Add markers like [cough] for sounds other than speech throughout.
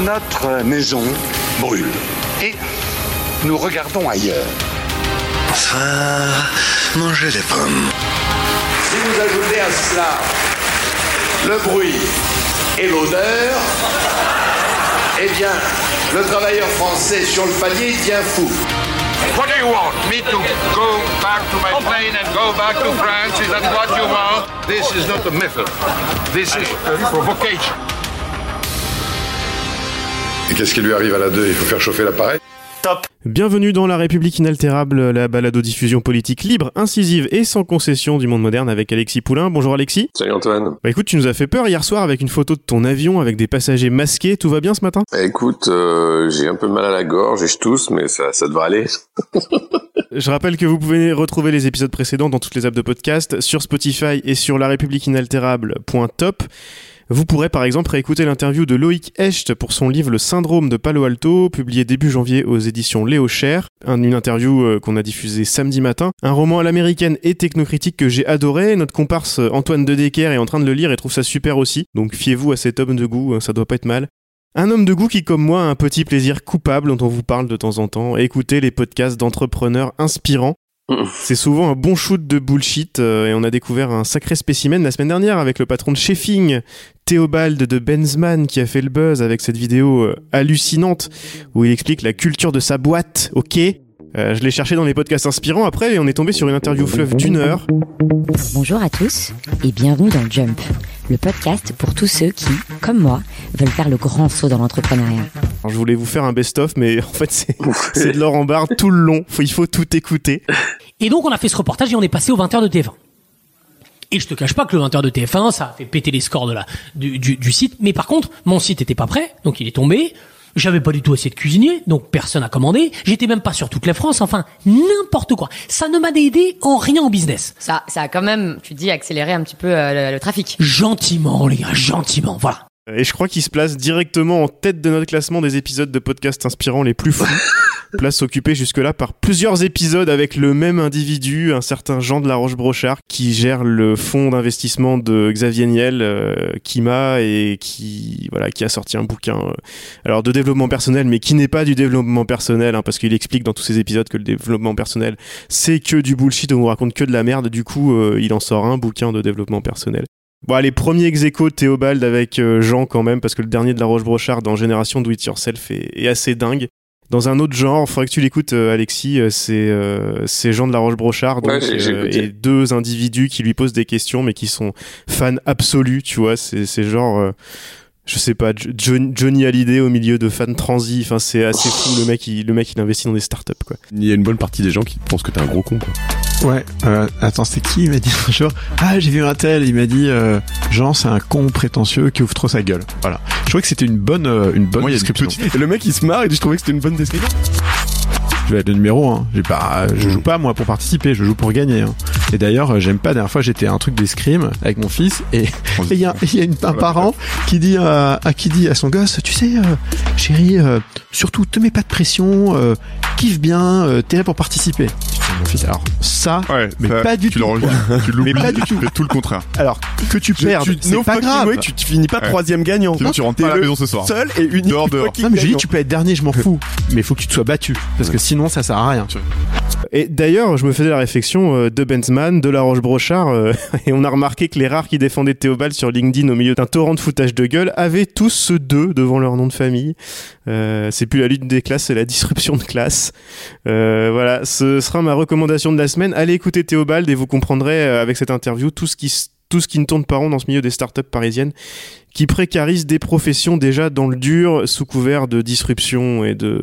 Notre maison brûle. Et nous regardons ailleurs. Enfin, manger les pommes. Si vous ajoutez à cela le bruit et l'odeur, eh bien, le travailleur français sur le palier tient fou. What do you want? Me to go back to my plane and go back to France? Is that what you want? This is not a method. This is a provocation. Et qu'est-ce qui lui arrive à la 2 Il faut faire chauffer l'appareil Bienvenue dans La République inaltérable, la balado-diffusion politique libre, incisive et sans concession du monde moderne avec Alexis Poulain. Bonjour Alexis. Salut Antoine. Bah écoute, tu nous as fait peur hier soir avec une photo de ton avion avec des passagers masqués. Tout va bien ce matin? Bah, écoute, euh, j'ai un peu mal à la gorge et je tousse, mais ça, ça devrait aller. [laughs] Je rappelle que vous pouvez retrouver les épisodes précédents dans toutes les apps de podcast, sur Spotify et sur larépubliqueinaltérable.top. Vous pourrez par exemple réécouter l'interview de Loïc Hecht pour son livre Le syndrome de Palo Alto, publié début janvier aux éditions Léo Cher, Un- une interview euh, qu'on a diffusée samedi matin, un roman à l'américaine et technocritique que j'ai adoré. Notre comparse euh, Antoine de Decker est en train de le lire et trouve ça super aussi, donc fiez-vous à cet homme de goût, hein, ça doit pas être mal. Un homme de goût qui, comme moi, a un petit plaisir coupable dont on vous parle de temps en temps, écouter les podcasts d'entrepreneurs inspirants. C'est souvent un bon shoot de bullshit euh, et on a découvert un sacré spécimen la semaine dernière avec le patron de Sheffing, Théobald de Benzman qui a fait le buzz avec cette vidéo euh, hallucinante où il explique la culture de sa boîte, ok? Euh, je l'ai cherché dans les podcasts inspirants après et on est tombé sur une interview fleuve d'une heure. Bonjour à tous et bienvenue dans Jump, le podcast pour tous ceux qui, comme moi, veulent faire le grand saut dans l'entrepreneuriat. Alors, je voulais vous faire un best-of mais [laughs] en fait c'est c'est de l'or en barre tout le long, Faut- il faut tout écouter. Et donc on a fait ce reportage et on est passé au 20h de TF1. Et je te cache pas que le 20h de TF1, ça a fait péter les scores de la, du, du, du site. Mais par contre, mon site était pas prêt, donc il est tombé. J'avais pas du tout assez de cuisiniers, donc personne a commandé. J'étais même pas sur toute la France. Enfin, n'importe quoi. Ça ne m'a aidé en rien en business. Ça, ça a quand même, tu dis, accéléré un petit peu euh, le, le trafic. Gentiment, les gars, gentiment. Voilà. Et je crois qu'il se place directement en tête de notre classement des épisodes de podcast inspirants les plus fous. [laughs] Place occupée jusque-là par plusieurs épisodes avec le même individu, un certain Jean de la Roche-Brochard, qui gère le fonds d'investissement de Xavier Niel, euh, Kima, et qui, voilà, qui a sorti un bouquin, euh, alors de développement personnel, mais qui n'est pas du développement personnel, hein, parce qu'il explique dans tous ses épisodes que le développement personnel, c'est que du bullshit, on vous raconte que de la merde, du coup, euh, il en sort un bouquin de développement personnel. Bon, allez, premier ex de Théobald avec euh, Jean quand même, parce que le dernier de la Roche-Brochard dans Génération Do It Yourself est assez dingue. Dans un autre genre, il faudrait que tu l'écoutes, euh, Alexis, euh, c'est euh, c'est Jean de la Roche-Brochard, donc, Ouais, j'ai- j'ai euh, et deux individus qui lui posent des questions, mais qui sont fans absolus, tu vois, c'est c'est genre... je sais pas, Jo- John- Johnny Hallyday au milieu de fans transi, enfin c'est assez fou, le mec, il, le mec il investit dans des startups quoi. Il y a une bonne partie des gens qui pensent que t'es un gros con, quoi. Ouais, euh, attends, c'est qui Il m'a dit un jour, ah j'ai vu un tel, il m'a dit, euh, Jean c'est un con prétentieux qui ouvre trop sa gueule. Voilà. Je trouvais que c'était une bonne, euh, une bonne Moi, description. petit. Et le mec, il se marre, il dit, je trouvais que c'était une bonne description. Je vais être le numéro, hein. J'ai pas, je joue pas moi pour participer, je joue pour gagner. Hein. Et d'ailleurs, euh, j'aime pas. La dernière fois, j'étais à un truc d'escrime avec mon fils et [laughs] il y a, il y a une- un parent qui dit à, à qui dit à son gosse, tu sais, euh, chérie, euh, surtout te mets pas de pression, kiffe bien, t'es là pour participer. Putain, Mon fils, alors ça, Ouais, mais ça, pas du tu tout. tu l'oublies, Mais pas du tout. tout le contraire. Alors que tu perdes, Tu- c'est no pas grave. way, tu, tu finis pas Ouais. troisième gagnant. Sinon, tu rentres pas à la maison ce soir. Seul et unique Dehors, dehors. Non, mais j'ai dit tu peux être dernier, je m'en fous. Mais il faut que tu te sois battu parce que sinon ça sert à rien. Et d'ailleurs, je me faisais la réflexion euh, de Benzman, de La Roche-Brochard, euh, [laughs] et on a remarqué que les rares qui défendaient Théobald sur LinkedIn au milieu d'un torrent de foutage de gueule avaient tous ce deux devant leur nom de famille. Euh, c'est plus la lutte des classes, c'est la disruption de classe. Euh, voilà, ce sera ma recommandation de la semaine. Allez écouter Théobald et vous comprendrez euh, avec cette interview tout ce qui tout ce qui ne tourne pas rond dans ce milieu des startups parisiennes qui précarisent des professions déjà dans le dur sous couvert de disruption et de,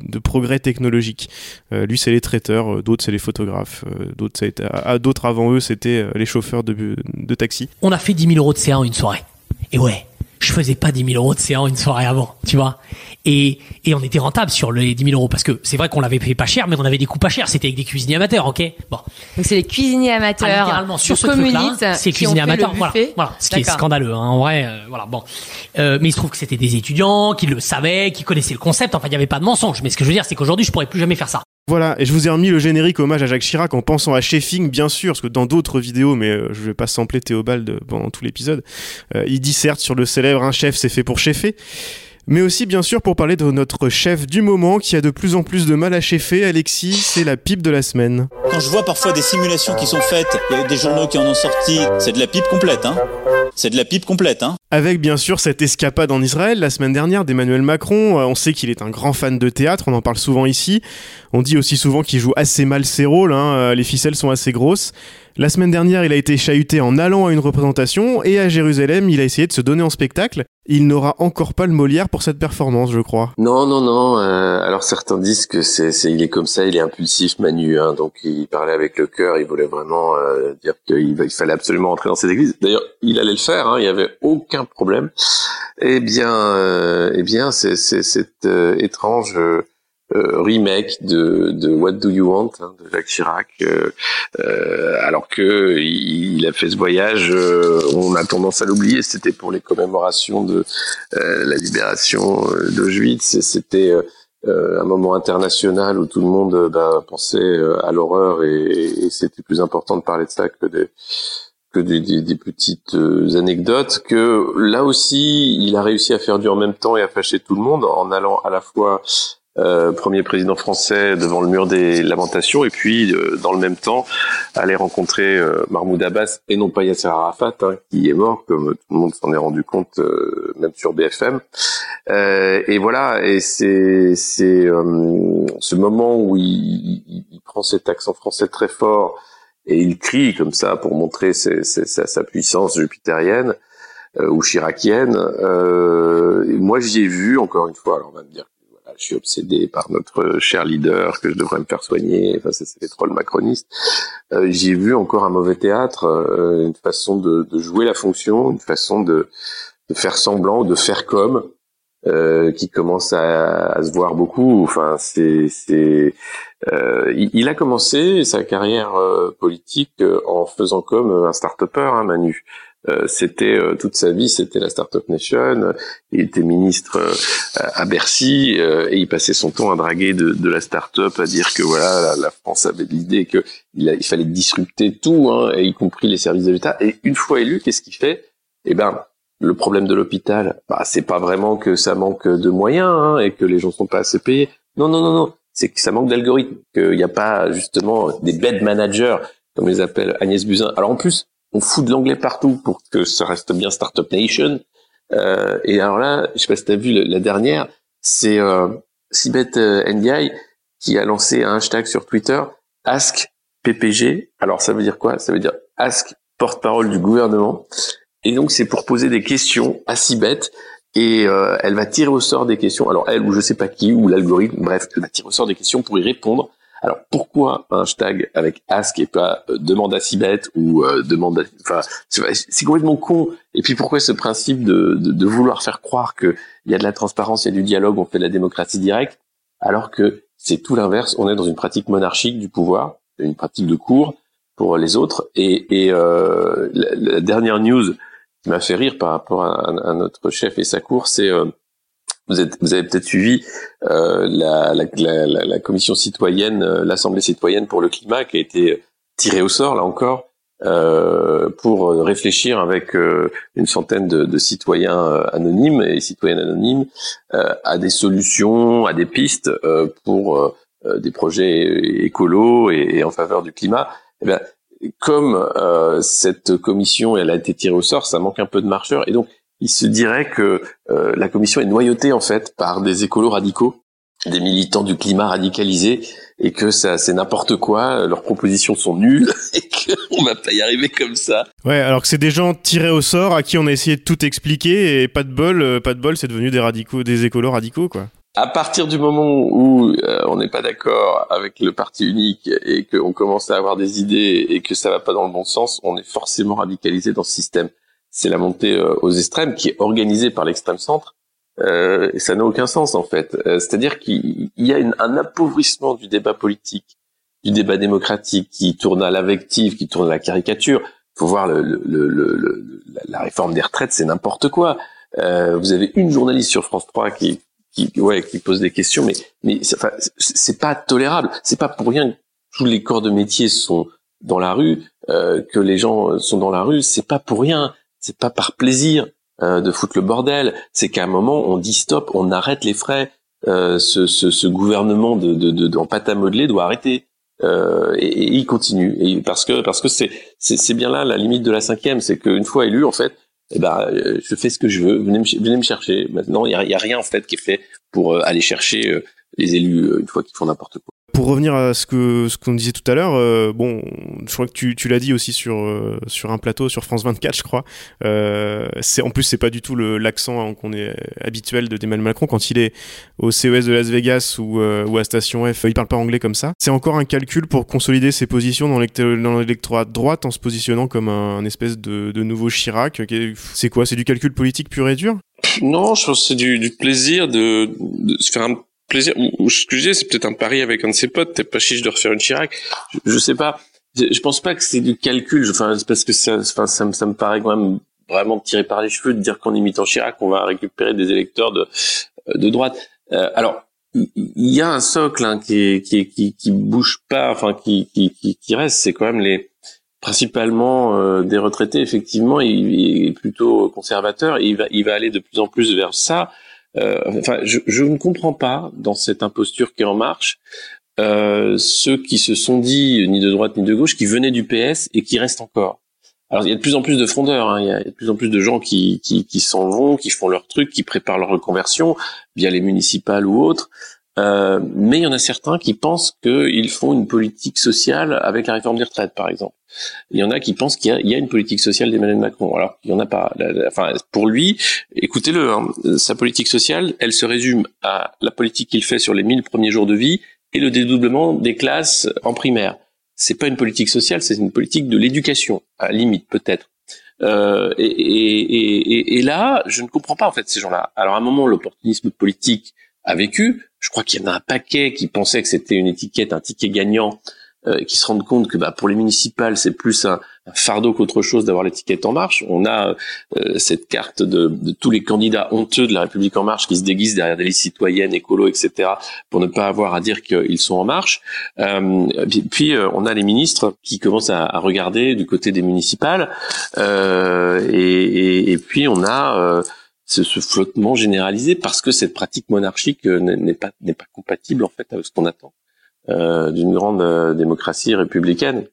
de progrès technologiques. Euh, lui, c'est les traiteurs, euh, d'autres, c'est les photographes, euh, d'autres, d'autres avant eux, c'était les chauffeurs de, de taxi. On a fait 10 000 euros de CA en une soirée. Et ouais, je faisais pas 10 000 euros de en une soirée avant, tu vois. Et, et on était rentable sur les 10 000 euros parce que c'est vrai qu'on l'avait payé pas cher, mais on avait des coûts pas chers. C'était avec des cuisiniers amateurs, ok? Bon. Donc c'est les cuisiniers amateurs. Ah, littéralement sur ce truc-là, c'est cuisiniers amateurs. Voilà, ce qui est scandaleux. Hein, en vrai, euh, voilà. Bon, Euh, mais il se trouve que c'était des étudiants qui le savaient, qui connaissaient le concept. Enfin, il y avait pas de mensonge. Mais ce que je veux dire, c'est qu'aujourd'hui, je pourrais plus jamais faire ça. Voilà, et je vous ai remis le générique hommage à Jacques Chirac en pensant à Sheffing, bien sûr, parce que dans d'autres vidéos, mais euh, je vais pas sampler Théobald pendant tout l'épisode, euh, il disserte sur le célèbre un chef c'est fait pour cheffer. Mais aussi bien sûr pour parler de notre chef du moment qui a de plus en plus de mal à cheffer, Alexis, c'est la pipe de la semaine. Quand je vois parfois des simulations qui sont faites, il y a des journaux qui en ont sorti, c'est de la pipe complète, hein c'est de la pipe complète, hein Avec bien sûr cette escapade en Israël la semaine dernière d'Emmanuel Macron. Euh, on sait qu'il est un grand fan de théâtre, on en parle souvent ici. On dit aussi souvent qu'il joue assez mal ses rôles, hein, euh, les ficelles sont assez grosses. La semaine dernière, il a été chahuté en allant à une représentation et à Jérusalem, il a essayé de se donner en spectacle. Il n'aura encore pas le Molière pour cette performance, je crois. Non, non, non. euh, alors certains disent que c'est, il est comme ça, il est impulsif, Manu. Hein, donc il parlait avec le cœur, il voulait vraiment euh, dire qu'il il fallait absolument entrer dans cette église. D'ailleurs, il allait le faire, hein, il y avait aucun problème. Eh bien, euh, eh bien, c'est, c'est euh, étrange. Euh, remake de, de What Do You Want hein, de Jacques Chirac, euh, euh, alors que il, a fait ce voyage, euh, on a tendance à l'oublier. C'était pour les commémorations de euh, la libération euh, d'Auschwitz. C'était un moment international où tout le monde ben, pensait à l'horreur et, et c'était plus important de parler de ça que des que des, des- des petites anecdotes que là aussi il a réussi à faire du en même temps et à fâcher tout le monde en allant à la fois euh, premier président français devant le mur des lamentations et puis euh, dans le même temps aller rencontrer euh, Mahmoud Abbas et non pas Yasser Arafat hein, qui est mort comme tout le monde s'en est rendu compte euh, même sur BFM Euh, et voilà et c'est euh, ce moment où il, il- il prend cet accent français très fort et il crie comme ça pour montrer sa, sa puissance jupitérienne ou chiracienne. Euh, moi, j'y ai vu encore une fois. Alors, on va me dire je suis obsédé par notre cher leader, que je devrais me faire soigner. Enfin, c'est les trolls macronistes. Euh, j'y ai vu encore un mauvais théâtre, euh, une façon de, de jouer la fonction, une façon de, de faire semblant, de faire comme. euh, qui commence à, à se voir beaucoup. Enfin, c'est, c'est, euh, il, il a commencé sa carrière euh, politique euh, en faisant comme un start-upper, hein, Manu. Euh, c'était euh, toute sa vie, c'était la Startup Nation. Il était ministre euh, à Bercy et il passait son temps à draguer de, de la start-up, à dire que voilà, la, France avait l'idée que il, fallait disrupter tout, hein, y compris les services de l'État. Et une fois élu, qu'est-ce qu'il fait? Eh ben, le problème de l'hôpital, bah, c'est pas vraiment que ça manque de moyens hein, et que les gens sont pas assez payés. Non, non, non, non. C'est que ça manque d'algorithmes, qu'il n'y a pas justement des bed managers, comme les appelle Agnès Buzyn. Alors en plus, on fout de l'anglais partout pour que ça reste bien Startup Nation. Euh, et alors là, je sais pas si tu as vu la, la dernière, c'est euh, Sibeth euh, Ndiaye qui a lancé un hashtag sur Twitter, Ask PPG. Alors ça veut dire quoi? Ça veut dire Ask porte-parole du gouvernement. Et donc c'est pour poser des questions à Sibeth et euh, elle va tirer au sort des questions. Alors elle ou je sais pas qui ou l'algorithme, bref, elle va tirer au sort des questions pour y répondre. Alors pourquoi un hashtag avec ask et pas euh, demande à Sibeth ou euh, demande à... Enfin, c'est complètement con. Et puis pourquoi ce principe de, de, de vouloir faire croire qu'il y a de la transparence, il y a du dialogue, on fait de la démocratie directe, alors que c'est tout l'inverse. On est dans une pratique monarchique du pouvoir, une pratique de cour pour les autres. Et, et euh, la, la dernière news qui m'a fait rire par rapport à, à notre chef et sa cour, c'est euh, vous, êtes, vous avez peut-être suivi euh, la, la, la, la- commission citoyenne, euh, l'Assemblée citoyenne pour le climat, qui a été tirée au sort là encore euh, pour réfléchir avec euh, une centaine de, de citoyens euh, anonymes et citoyennes anonymes à des solutions, à des pistes pour des projets écolos et, et en faveur du climat. Eh comme cette commission elle a été tirée au sort, ça manque un peu de marcheur et donc il se dirait que euh, la commission est noyautée en fait par des écolos radicaux, des militants du climat radicalisés et que ça c'est n'importe quoi, leurs propositions sont nulles [laughs] et qu'on va pas y arriver comme ça. Ouais, alors que c'est des gens tirés au sort à qui on a essayé de tout expliquer et pas de bol, euh, pas de bol, c'est devenu des radicaux, des écolos radicaux quoi. À partir du moment où euh, on n'est pas d'accord avec le parti unique et qu'on commence à avoir des idées et que ça va pas dans le bon sens, on est forcément radicalisé dans ce système. C'est la montée euh, aux extrêmes qui est organisée par l'extrême centre. Euh, ça n'a aucun sens en fait. Euh, C'est-à-dire qu'il y a une- un appauvrissement du débat politique, du débat démocratique qui tourne à l'invective, qui tourne à la caricature. Il faut voir le, le- le- la, réforme des retraites, c'est n'importe quoi. Euh, vous avez une journaliste sur France 3 qui, qui, ouais, qui pose des questions, mais, mais c'est pas tolérable. C'est pas pour rien que tous les corps de métier sont dans la rue, euh, que les gens sont dans la rue. C'est pas pour rien. C'est pas par plaisir. euh, de foutre le bordel. C'est qu'à un moment, on dit stop, on arrête les frais. Euh, ce, ce, ce, gouvernement de, de, de, pâte à modeler doit arrêter. Euh, et, et, il continue. Parce que parce que c'est c'est bien là la limite de la cinquième, c'est qu'une fois élu, en fait, eh ben, euh, je fais ce que je veux. Venez me, venez me chercher. Maintenant, il y a, y a, rien en fait qui est fait pour euh, aller chercher les élus une fois qu'ils font n'importe quoi pour revenir à ce que ce qu'on disait tout à l'heure, euh, bon, je crois que tu, tu l'as dit aussi sur euh, sur un plateau sur France 24, je crois. Euh, c'est en plus c'est pas du tout l'accent qu'on est habituel de Emmanuel Macron quand il est au CES de Las Vegas ou ou à Station F, il parle pas anglais comme ça. C'est encore un calcul pour consolider ses positions dans l'électorat droite en se positionnant comme un, espèce de, de nouveau Chirac. C'est quoi? C'est du calcul politique pur et dur? Non, je pense que c'est du, du plaisir de, de se faire un plaisir. Ou, ce que c'est peut-être un pari avec un de ses potes. T'es pas chiche de refaire une Chirac. Je, je sais pas. Je, je, pense pas que c'est du calcul. Enfin, parce que ça, enfin, ça, me, ça me paraît quand même vraiment tiré par les cheveux de dire qu'en imitant Chirac, on va récupérer des électeurs de, de droite. Euh, alors, il y a un socle hein, qui, qui, qui, qui bouge pas, enfin qui, qui, qui, reste. C'est quand même les principalement euh, des retraités. Effectivement, il, il, est plutôt conservateur il va, il va aller de plus en plus vers ça. Euh, enfin, je, je, ne comprends pas dans cette imposture qui est en marche euh, ceux qui se sont dit ni de droite ni de gauche, qui venaient du PS et qui restent encore. Alors il y a de plus en plus de frondeurs, hein, il, y a, de plus en plus de gens qui, qui, qui s'en vont, qui font leur truc, qui préparent leur reconversion via les municipales ou autres. Euh, mais il y en a certains qui pensent qu'ils font une politique sociale avec la réforme des retraites, par exemple. Il y en a qui pensent qu'il y, y, a une politique sociale d'Emmanuel Macron. Alors, il y en a pas. Enfin, pour lui, écoutez-le, hein, sa politique sociale, elle se résume à la politique qu'il fait sur les 1000 premiers jours de vie et le dédoublement des classes en primaire. C'est pas une politique sociale, c'est une politique de l'éducation, à la limite peut-être. Euh, et, et, et, et, là, je ne comprends pas en fait ces gens-là. Alors à un moment, l'opportunisme politique a vécu. Je crois qu'il y en a un paquet qui pensaient que c'était une étiquette, un ticket gagnant, euh, qui se rendent compte que bah, pour les municipales, c'est plus un, fardeau qu'autre chose d'avoir l'étiquette En Marche. On a euh, cette carte de, de, tous les candidats honteux de la République En Marche qui se déguisent derrière des listes citoyennes, écolo, etc., pour ne pas avoir à dire qu'ils sont en marche. Euh, puis, euh, on a les ministres qui commencent à, regarder du côté des municipales. Euh, et, et, et, puis, on a ce, ce, flottement généralisé parce que cette pratique monarchique euh, n'est pas n'est pas compatible en fait avec ce qu'on attend euh, d'une grande euh, démocratie républicaine.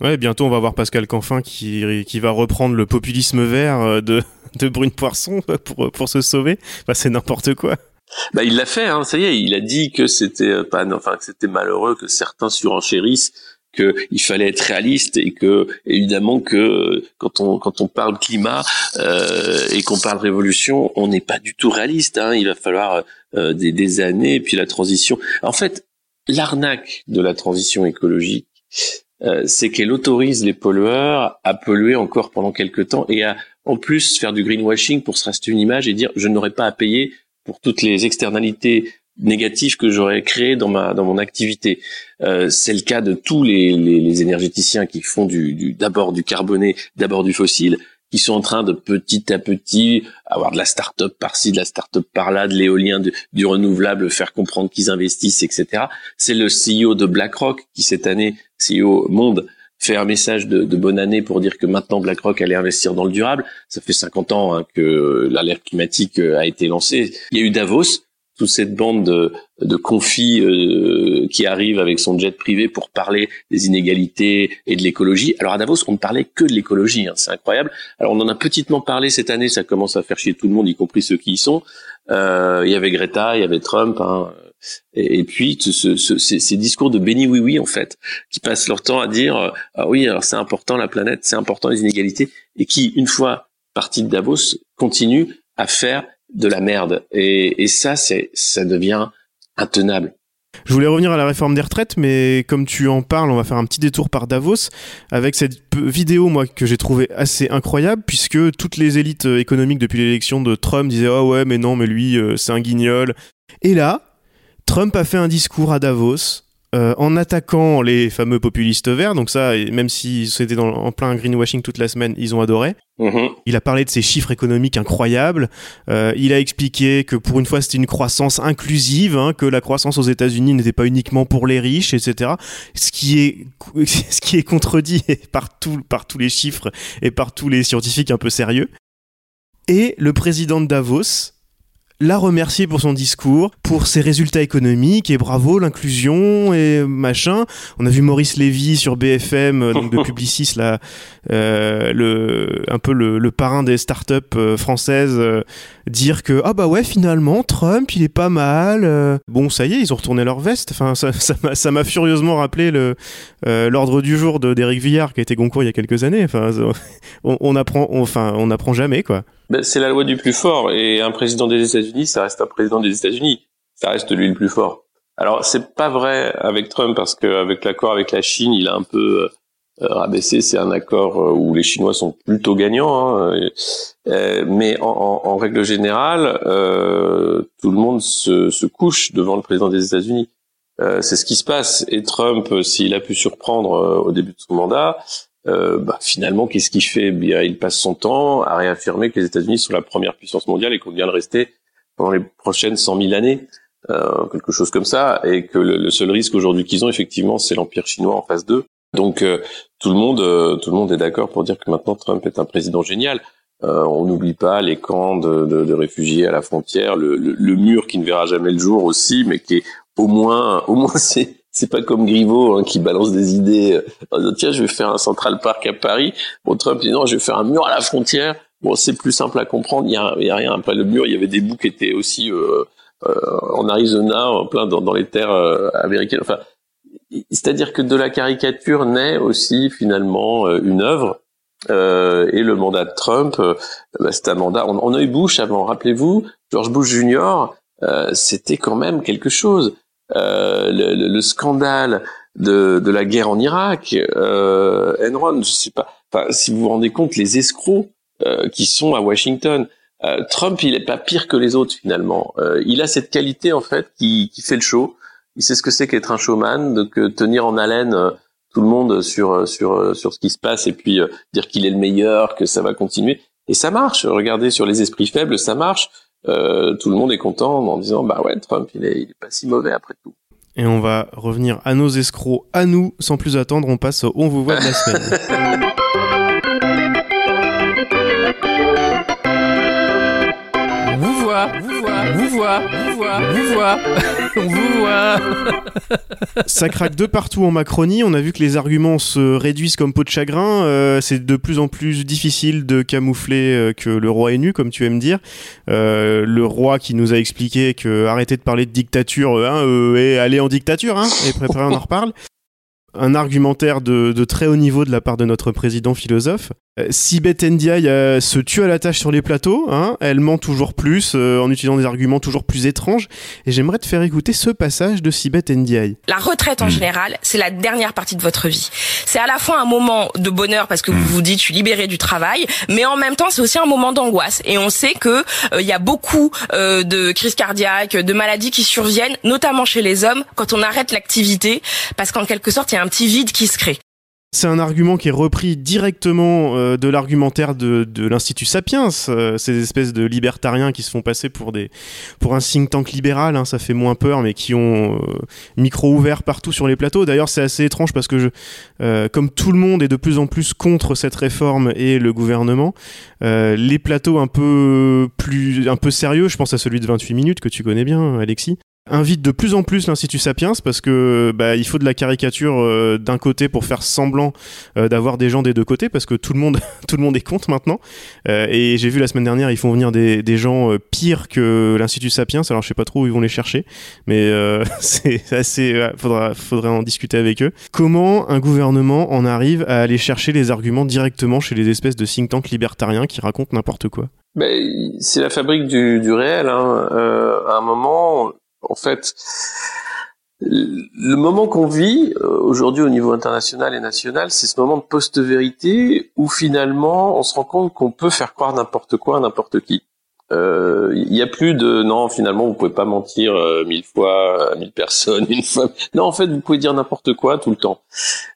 Ouais, bientôt on va voir Pascal Canfin qui, qui va reprendre le populisme vert euh, de, [laughs] de Brune Poisson pour, pour se sauver. Bah, c'est n'importe quoi. Bah, il l'a fait, hein, ça y est, il a dit que c'était pas, enfin que c'était malheureux que certains surenchérissent qu'il fallait être réaliste et que évidemment que quand on quand on parle climat euh, et qu'on parle révolution, on n'est pas du tout réaliste. Hein. Il va falloir euh, des, des années puis la transition. En fait, l'arnaque de la transition écologique, euh, c'est qu'elle autorise les pollueurs à polluer encore pendant quelques temps et à en plus faire du greenwashing pour se rester une image et dire je n'aurai pas à payer pour toutes les externalités négatif que j'aurais créé dans ma dans mon activité. Euh, c'est le cas de tous les, les, les énergéticiens qui font du, d'abord du carboné, d'abord du fossile, qui sont en train de petit à petit avoir de la start-up par-ci, de la start-up par-là, de l'éolien, du renouvelable, faire comprendre qu'ils investissent, etc. C'est le CEO de BlackRock qui cette année, CEO Monde, fait un message de, de, bonne année pour dire que maintenant BlackRock allait investir dans le durable. Ça fait 50 ans hein, que l'alerte climatique euh, a été lancée. Il y a eu Davos, toute cette bande de, de confis euh, qui arrive avec son jet privé pour parler des inégalités et de l'écologie. Alors à Davos, on ne parlait que de l'écologie, hein, c'est incroyable. Alors on en a petitement parlé cette année, ça commence à faire chier tout le monde, y compris ceux qui y sont. Euh, il y avait Greta, il y avait Trump, hein, et, puis ce, ce, ces, ces, discours de béni oui oui en fait, qui passent leur temps à dire ah oui alors c'est important la planète, c'est important les inégalités, et qui une fois partis de Davos continuent à faire de la merde. Et, et ça, c'est, ça devient intenable. Je voulais revenir à la réforme des retraites, mais comme tu en parles, on va faire un petit détour par Davos avec cette vidéo, moi, que j'ai trouvé assez incroyable, puisque toutes les élites euh, économiques depuis l'élection de Trump disaient oh ouais, mais non, mais lui, euh, c'est un guignol. Et là, Trump a fait un discours à Davos euh, en attaquant les fameux populistes verts. Donc ça, même si c'était en plein greenwashing toute la semaine, ils ont adoré. Mm-hmm. Il a parlé de ces chiffres économiques incroyables. Euh, il a expliqué que pour une fois, c'était une croissance inclusive, hein, que la croissance aux États-Unis n'était pas uniquement pour les riches, etc. Ce qui est [laughs] ce qui est contredit [laughs] par, tout, par tous les chiffres et par tous les scientifiques un peu sérieux. Et le président de Davos l'a remercié pour son discours, pour ses résultats économiques et bravo l'inclusion et machin. On a vu Maurice Lévy sur BFM, euh, donc de [laughs] Publicis, là, euh, le, un peu le, le parrain des startups euh, françaises, euh, dire que ah bah ouais finalement Trump il est pas mal. euh. Bon ça y est ils ont retourné leur veste. Enfin ça [laughs] ça m'a- furieusement rappelé le euh, l'ordre du jour de d'Éric Villard qui a été Goncourt il y a quelques années. Enfin [laughs] on, on apprend on- enfin on apprend jamais quoi. Ben, c'est la loi du plus fort et un président des États-Unis, ça reste un président des États-Unis, ça reste lui le plus fort. Alors c'est pas vrai avec Trump parce qu'avec l'accord avec la Chine, il a un peu euh, rabaissé. C'est un accord euh, où les Chinois sont plutôt gagnants, hein, euh, mais en, en- en règle générale, euh, tout le monde se, se couche devant le président des États-Unis. Euh, c'est ce qui se passe. Et Trump, euh, s'il a pu surprendre euh, au début de son mandat, euh, bah, finalement, qu'est-ce qu'il fait? Bien, il passe son temps à réaffirmer que les États-Unis sont la première puissance mondiale et qu'on vient le rester pendant les prochaines 100 000 années, euh, quelque chose comme ça, et que le, seul risque aujourd'hui qu'ils ont, effectivement, c'est l'empire chinois en phase 2. Donc, euh, tout le monde, euh, tout le monde est d'accord pour dire que maintenant Trump est un président génial. Euh, on n'oublie pas les camps de, de- de réfugiés à la frontière, le, le- le mur qui ne verra jamais le jour aussi, mais qui est au moins, au moins [laughs] c'est c'est pas comme Griveaux hein, qui balance des idées euh, en disant tiens je vais faire un Central Park à Paris. Bon Trump dit non je vais faire un mur à la frontière. Bon c'est plus simple à comprendre. Il y a, il y a rien après le mur. Il y avait des bouts qui étaient aussi euh, euh, en Arizona, en plein dans, dans les terres euh, américaines. Enfin c'est-à-dire que de la caricature naît aussi finalement euh, une œuvre. Euh, et le mandat de Trump, euh, bah, c'est un mandat. On, on a eu Bush avant, rappelez-vous, George Bush Jr. euh, c'était quand même quelque chose. Euh, le, le- le scandale de, de la guerre en Irak, euh, Enron, je sais pas. Enfin, si vous vous rendez compte, les escrocs euh, qui sont à Washington. Euh, Trump, il est pas pire que les autres finalement. Euh, il a cette qualité en fait qui, qui fait le show. Il sait ce que c'est qu'être un showman, donc tenir en haleine tout le monde sur sur sur ce qui se passe et puis dire qu'il est le meilleur, que ça va continuer. Et ça marche. Regardez sur les esprits faibles, ça marche. Euh, tout le monde est content en disant bah ouais Trump il est, il est pas si mauvais après tout. Et on va revenir à nos escrocs, à nous, sans plus attendre, on passe au On vous voit de la semaine. [laughs] On vous voit, vous voit, vous voit, vous voit, vous voit, [laughs] on vous voit. Ça craque de partout en Macronie. On a vu que les arguments se réduisent comme peau de chagrin. Euh, c'est de plus en plus difficile de camoufler euh, que le roi est nu, comme tu aimes dire. Euh, le roi qui nous a expliqué que arrêtez de parler de dictature hein, et aller en dictature. Hein, et préparé, on en reparle. Un argumentaire de très haut niveau de la part de notre président philosophe. Euh, Sibeth Ndiaye euh, se tue à la tâche sur les plateaux. Hein, elle ment toujours plus euh, en utilisant des arguments toujours plus étranges. Et j'aimerais te faire écouter ce passage de Sibeth Ndiaye. La retraite en général, c'est la dernière partie de votre vie. C'est à la fois un moment de bonheur parce que vous vous dites je suis libéré du travail, mais en même temps c'est aussi un moment d'angoisse. Et on sait que euh, il y a beaucoup euh, de crises cardiaques, de maladies qui surviennent, notamment chez les hommes, quand on arrête l'activité, parce qu'en quelque sorte il y a un petit vide qui se crée. C'est un argument qui est repris directement euh, de l'argumentaire de, l'Institut Sapiens, euh, ces espèces de libertariens qui se font passer pour, des, pour un think tank libéral, hein, ça fait moins peur, mais qui ont euh, micro ouvert partout sur les plateaux. D'ailleurs, c'est assez étrange parce que, comme tout le monde est de plus en plus contre cette réforme et le gouvernement, les plateaux un peu, plus, un peu sérieux, je pense à celui de 28 minutes que tu connais bien, Alexis, invite de plus en plus l'Institut Sapiens parce que bah, il faut de la caricature euh, d'un côté pour faire semblant euh, d'avoir des gens des deux côtés parce que tout le monde [laughs] tout le monde est contre maintenant Euh, et j'ai vu la semaine dernière ils font venir des, des gens euh, pires que l'Institut Sapiens alors je sais pas trop où ils vont les chercher mais euh, [laughs] c'est assez ouais, faudra faudrait en discuter avec eux comment un gouvernement en arrive à aller chercher les arguments directement chez les espèces de think tanks libertariens qui racontent n'importe quoi? Ben, c'est la fabrique du, du réel. Hein. Euh, à un moment, en fait, le moment qu'on vit euh, aujourd'hui au niveau international et national, c'est ce moment de post-vérité où finalement on se rend compte qu'on peut faire croire n'importe quoi à n'importe qui. Euh, Il y a plus de non finalement vous pouvez pas mentir euh, mille fois à mille personnes [laughs] une fois. Non en fait vous pouvez dire n'importe quoi tout le temps.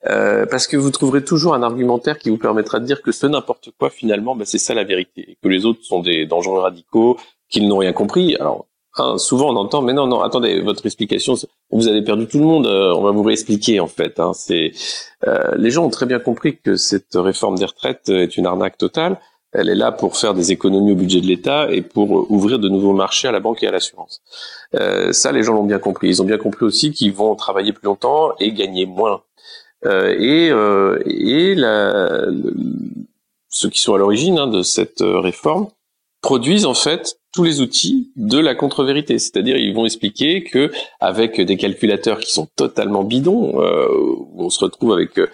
Euh, parce que vous trouverez toujours un argumentaire qui vous permettra de dire que ce n'importe quoi finalement ben, c'est ça la vérité. Et que les autres sont des dangereux radicaux qu'ils n'ont rien compris. Alors souvent on entend mais non non attendez votre explication vous avez perdu tout le monde euh, on va vous réexpliquer en fait hein, c'est euh, les gens ont très bien compris que cette réforme des retraites est une arnaque totale Elle est là pour faire des économies au budget de l'État et pour euh, ouvrir de nouveaux marchés à la banque et à l'assurance. Euh, ça, les gens l'ont bien compris. Ils ont bien compris aussi qu'ils vont travailler plus longtemps et gagner moins. Euh, et euh, et la, le- ceux qui sont à l'origine hein, de cette réforme produisent en fait tous les outils de la contre-vérité. C'est-à-dire, ils vont expliquer que avec des calculateurs qui sont totalement bidons, euh, on se retrouve avec euh,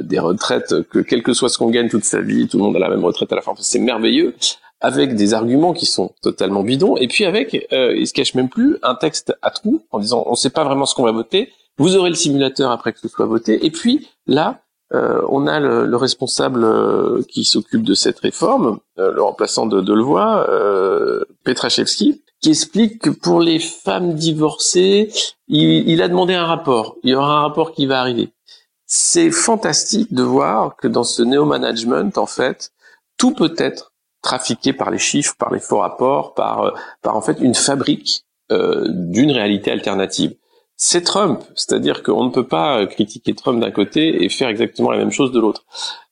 des retraites que quel que soit ce qu'on gagne toute sa vie, tout le monde a la même retraite à la fin. C'est merveilleux. Avec des arguments qui sont totalement bidons, et puis avec, euh, ils se cachent même plus, un texte à trous en disant on ne sait pas vraiment ce qu'on va voter. Vous aurez le simulateur après que ce soit voté, et puis là, on a le, le responsable euh, qui s'occupe de cette réforme, euh, le remplaçant de Delevoye, euh, qui explique que pour les femmes divorcées, il, a demandé un rapport. Il y aura un rapport qui va arriver. C'est fantastique de voir que dans ce néo-management, en fait, tout peut être trafiqué par les chiffres, par les faux rapports, par, euh, en fait une fabrique euh, d'une réalité alternative c'est Trump, c'est-à-dire qu'on ne peut pas critiquer Trump d'un côté et faire exactement la même chose de l'autre.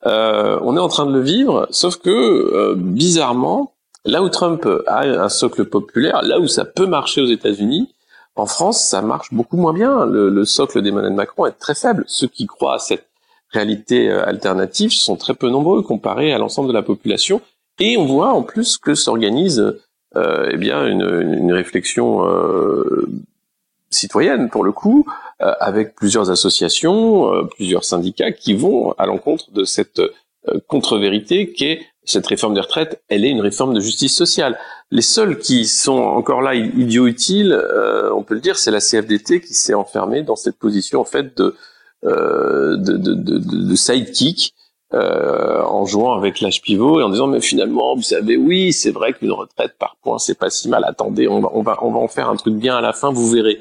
Euh, on est en train de le vivre, sauf que euh, bizarrement, là où Trump a un socle populaire, là où ça peut marcher aux États-Unis, en France, ça marche beaucoup moins bien. Le, le socle d'Emmanuel Macron est très faible. Ceux qui croient à cette réalité euh, alternative sont très peu nombreux comparés à l'ensemble de la population. Et on voit en plus que s'organise euh, eh bien une, réflexion citoyenne pour le coup, euh, avec plusieurs associations, euh, plusieurs syndicats qui vont à l'encontre de cette euh, contre-vérité qu'est cette réforme des retraites. Elle est une réforme de justice sociale. Les seuls qui sont encore là idiots utiles, euh, on peut le dire, c'est la CFDT qui s'est enfermée dans cette position en fait de de, de, de, de- de sidekick. en jouant avec l'âge pivot et en disant mais finalement vous savez oui c'est vrai qu'une retraite par point c'est pas si mal attendez on va on va on va en faire un truc bien à la fin vous verrez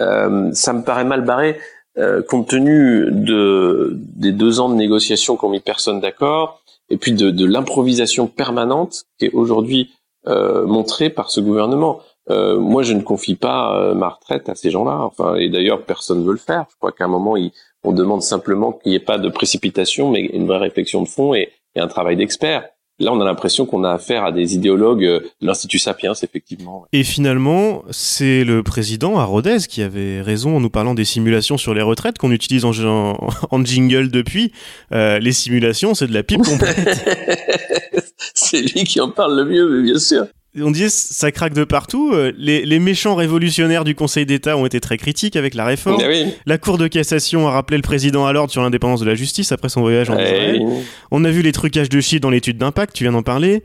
euh, ça me paraît mal barré euh, compte tenu de des deux ans de négociations qui ont mis personne d'accord et puis de, de l'improvisation permanente qui est aujourd'hui euh, montrée par ce gouvernement. Euh, moi, je ne confie pas euh, ma retraite à ces gens-là. Enfin, et d'ailleurs, personne ne veut le faire. Je crois qu'à un moment, on demande simplement qu'il n'y ait pas de précipitation, mais une vraie réflexion de fond et, et un travail d'expert. Là, on a l'impression qu'on a affaire à des idéologues euh, de l'Institut Sapiens, effectivement. Et finalement, c'est le président à Rodez qui avait raison en nous parlant des simulations sur les retraites qu'on utilise en, en, [laughs] en jingle depuis. Euh, les simulations, c'est de la pipe [laughs] complète. c'est lui qui en parle le mieux, mais bien sûr. On disait ça craque de partout. Euh, Les, les méchants révolutionnaires du Conseil d'État ont été très critiques avec la réforme. Oui. La Cour de cassation a rappelé le président à l'ordre sur l'indépendance de la justice après son voyage en Ouais. Israël. On a vu les trucages de chiffres dans l'étude d'impact, tu viens d'en parler.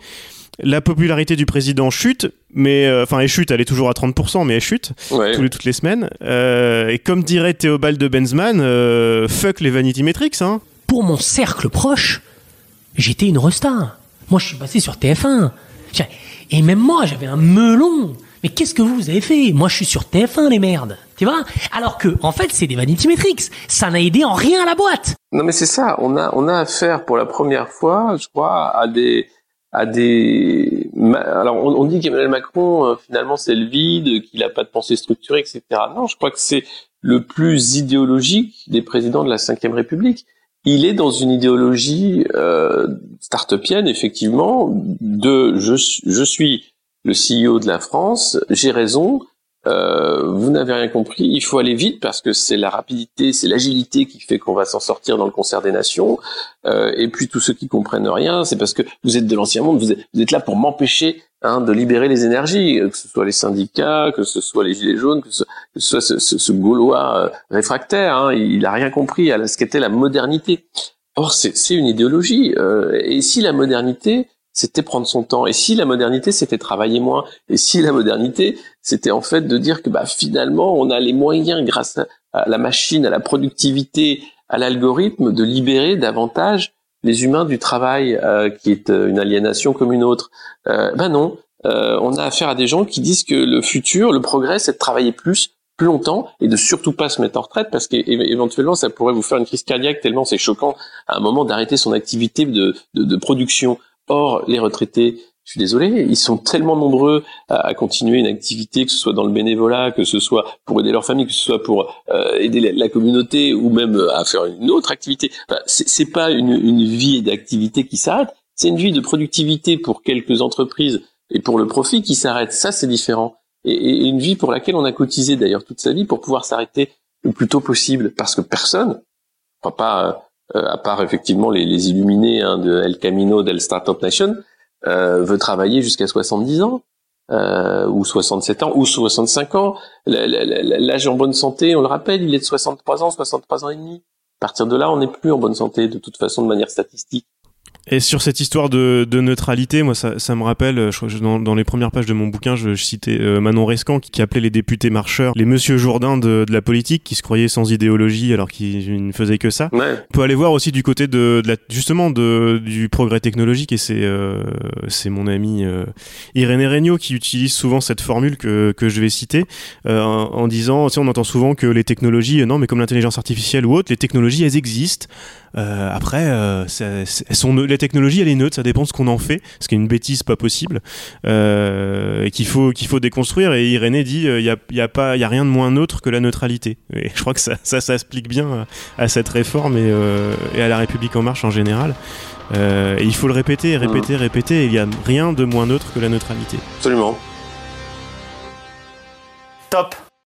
La popularité du président chute, mais euh, enfin elle chute, elle est toujours à 30%, mais elle chute Ouais. tous les- toutes les semaines. Euh, et comme dirait Théobald de Benzman, euh, fuck les vanity metrics. Hein. Pour mon cercle proche, j'étais une resta. Moi, je suis passé sur TF1. Et même moi, j'avais un melon. Mais qu'est-ce que vous, avez fait? Moi, je suis sur TF1, les merdes. Tu vois? Alors que, en fait, c'est des vanity metrics. Ça n'a aidé en rien à la boîte. Non mais c'est ça, on a on a affaire pour la première fois, je crois, à des à des alors on, dit qu'Emmanuel Macron euh, finalement c'est le vide, qu'il a pas de pensée structurée, etc. Non, je crois que c'est le plus idéologique des présidents de la Ve République. Il est dans une idéologie euh, start-upienne effectivement de je je suis le CEO de la France, j'ai raison, euh, vous n'avez rien compris, il faut aller vite parce que c'est la rapidité, c'est l'agilité qui fait qu'on va s'en sortir dans le concert des nations. Euh, et puis tous ceux qui comprennent rien, c'est parce que vous êtes de l'ancien monde, vous êtes, là pour m'empêcher hein, de libérer les énergies, euh, que ce soit les syndicats, que ce soit les gilets jaunes, que ce, ce soit ce, Gaulois euh, réfractaire. Hein, il a rien compris à ce qu'était la modernité. Or c'est une idéologie. et si la modernité c'était prendre son temps. Et si la modernité, c'était travailler moins. Et si la modernité, c'était en fait de dire que bah, finalement, on a les moyens, grâce à, la machine, à la productivité, à l'algorithme, de libérer davantage les humains du travail, euh, qui est euh, une aliénation comme une autre. Euh, ben non, euh, on a affaire à des gens qui disent que le futur, le progrès, c'est de travailler plus, plus longtemps et de surtout pas se mettre en retraite parce qu'éventuellement ça pourrait vous faire une crise cardiaque tellement c'est choquant à un moment d'arrêter son activité de, de, de production. Or, les retraités, je suis désolé, ils sont tellement nombreux à, continuer une activité, que ce soit dans le bénévolat, que ce soit pour aider leur famille, que ce soit pour euh, aider la, communauté ou même euh, à faire une autre activité. Enfin, c'est pas une, vie d'activité qui s'arrête, C'est une vie de productivité pour quelques entreprises et pour le profit qui s'arrête. Ça, c'est différent. Et, et une vie pour laquelle on a cotisé d'ailleurs toute sa vie pour pouvoir s'arrêter le plus tôt possible, parce que personne, enfin pas euh, à part effectivement les, les illuminés hein, de El Camino del Startup Nation, euh, veut travailler jusqu'à 70 ans. Euh, ou 67 ans, ou 65 ans. L'âge en bonne santé, on le rappelle, il est de 63 ans, 63 ans et demi. À partir de là, on n'est plus en bonne santé de toute façon de manière statistique. Et sur cette histoire de, de neutralité, moi, ça, ça me rappelle, euh, je, dans, dans, les premières pages de mon bouquin, je, je citais euh, Manon Rescan qui, qui, appelait les députés marcheurs les Monsieur Jourdain de, de, la politique, qui se croyaient sans idéologie alors qu'ils ne faisaient que ça. Ouais. On peut aller voir aussi du côté de, de la, justement de, du progrès technologique et c'est euh, c'est mon ami euh, Irénée Regnault qui utilise souvent cette formule que, que je vais citer euh, en, en, disant, tu sais, on entend souvent que les technologies, non, mais comme l'intelligence artificielle ou autre, les technologies, elles existent. Euh, après, euh, elles sont, la technologie, elle est neutre, ça dépend de ce qu'on en fait, ce qui est une bêtise pas possible, euh, et qu'il faut qu'il faut déconstruire. Et Irénée dit, il y a, y a pas, il y a rien de moins neutre que la neutralité. Et je crois que ça, ça, ça explique bien à, à cette réforme et, et, à la République en marche en général. et il faut le répéter, répéter, répéter. Il y a rien de moins neutre que la neutralité. Absolument. Top.